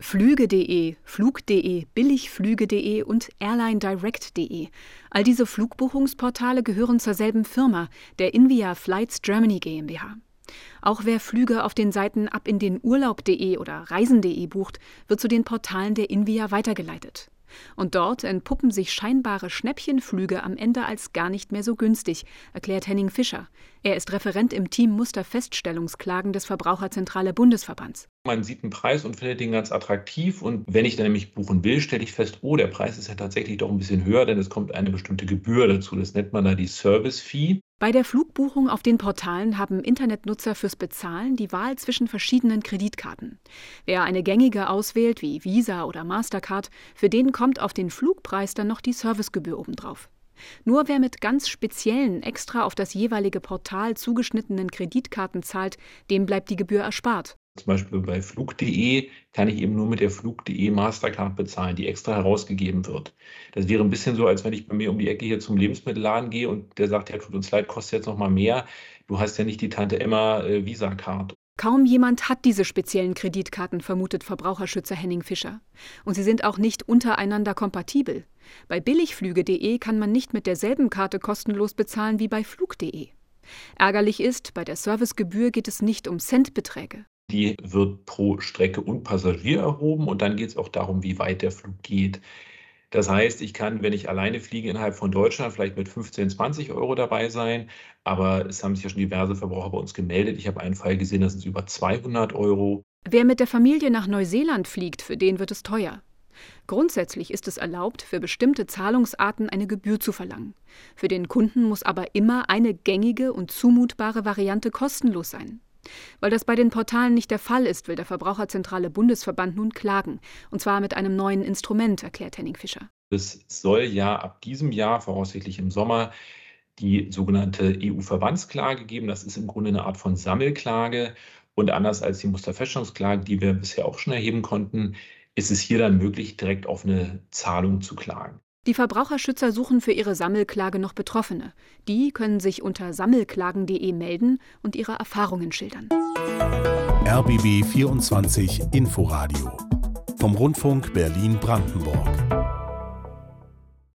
Flüge.de, Flug.de, Billigflüge.de und AirlineDirect.de. All diese Flugbuchungsportale gehören zur selben Firma, der Invia Flights Germany GmbH. Auch wer Flüge auf den Seiten ab in den Urlaub.de oder Reisen.de bucht, wird zu den Portalen der Invia weitergeleitet. Und dort entpuppen sich scheinbare Schnäppchenflüge am Ende als gar nicht mehr so günstig, erklärt Henning Fischer. Er ist Referent im Team Musterfeststellungsklagen des Verbraucherzentrale Bundesverbands. Man sieht einen Preis und findet den ganz attraktiv. Und wenn ich dann nämlich buchen will, stelle ich fest, oh, der Preis ist ja tatsächlich doch ein bisschen höher, denn es kommt eine bestimmte Gebühr dazu. Das nennt man da die Service-Fee. Bei der Flugbuchung auf den Portalen haben Internetnutzer fürs Bezahlen die Wahl zwischen verschiedenen Kreditkarten. Wer eine gängige auswählt, wie Visa oder Mastercard, für den kommt auf den Flugpreis dann noch die Servicegebühr obendrauf. Nur wer mit ganz speziellen, extra auf das jeweilige Portal zugeschnittenen Kreditkarten zahlt, dem bleibt die Gebühr erspart. Zum Beispiel bei Flug.de kann ich eben nur mit der Flug.de Mastercard bezahlen, die extra herausgegeben wird. Das wäre ein bisschen so, als wenn ich bei mir um die Ecke hier zum Lebensmittelladen gehe und der sagt, ja, tut uns leid, kostet jetzt noch mal mehr. Du hast ja nicht die Tante Emma äh, Visa-Card. Kaum jemand hat diese speziellen Kreditkarten, vermutet Verbraucherschützer Henning Fischer. Und sie sind auch nicht untereinander kompatibel. Bei billigflüge.de kann man nicht mit derselben Karte kostenlos bezahlen wie bei flug.de. Ärgerlich ist, bei der Servicegebühr geht es nicht um Centbeträge. Die wird pro Strecke und Passagier erhoben und dann geht es auch darum, wie weit der Flug geht. Das heißt, ich kann, wenn ich alleine fliege innerhalb von Deutschland, vielleicht mit 15, 20 Euro dabei sein. Aber es haben sich ja schon diverse Verbraucher bei uns gemeldet. Ich habe einen Fall gesehen, das sind über 200 Euro. Wer mit der Familie nach Neuseeland fliegt, für den wird es teuer. Grundsätzlich ist es erlaubt, für bestimmte Zahlungsarten eine Gebühr zu verlangen. Für den Kunden muss aber immer eine gängige und zumutbare Variante kostenlos sein. Weil das bei den Portalen nicht der Fall ist, will der Verbraucherzentrale Bundesverband nun klagen. Und zwar mit einem neuen Instrument, erklärt Henning Fischer. Es soll ja ab diesem Jahr, voraussichtlich im Sommer, die sogenannte EU-Verbandsklage geben. Das ist im Grunde eine Art von Sammelklage. Und anders als die Musterfeststellungsklage, die wir bisher auch schon erheben konnten, ist es hier dann möglich, direkt auf eine Zahlung zu klagen. Die Verbraucherschützer suchen für ihre Sammelklage noch Betroffene. Die können sich unter sammelklagen.de melden und ihre Erfahrungen schildern. RBB 24 Inforadio vom Rundfunk Berlin-Brandenburg.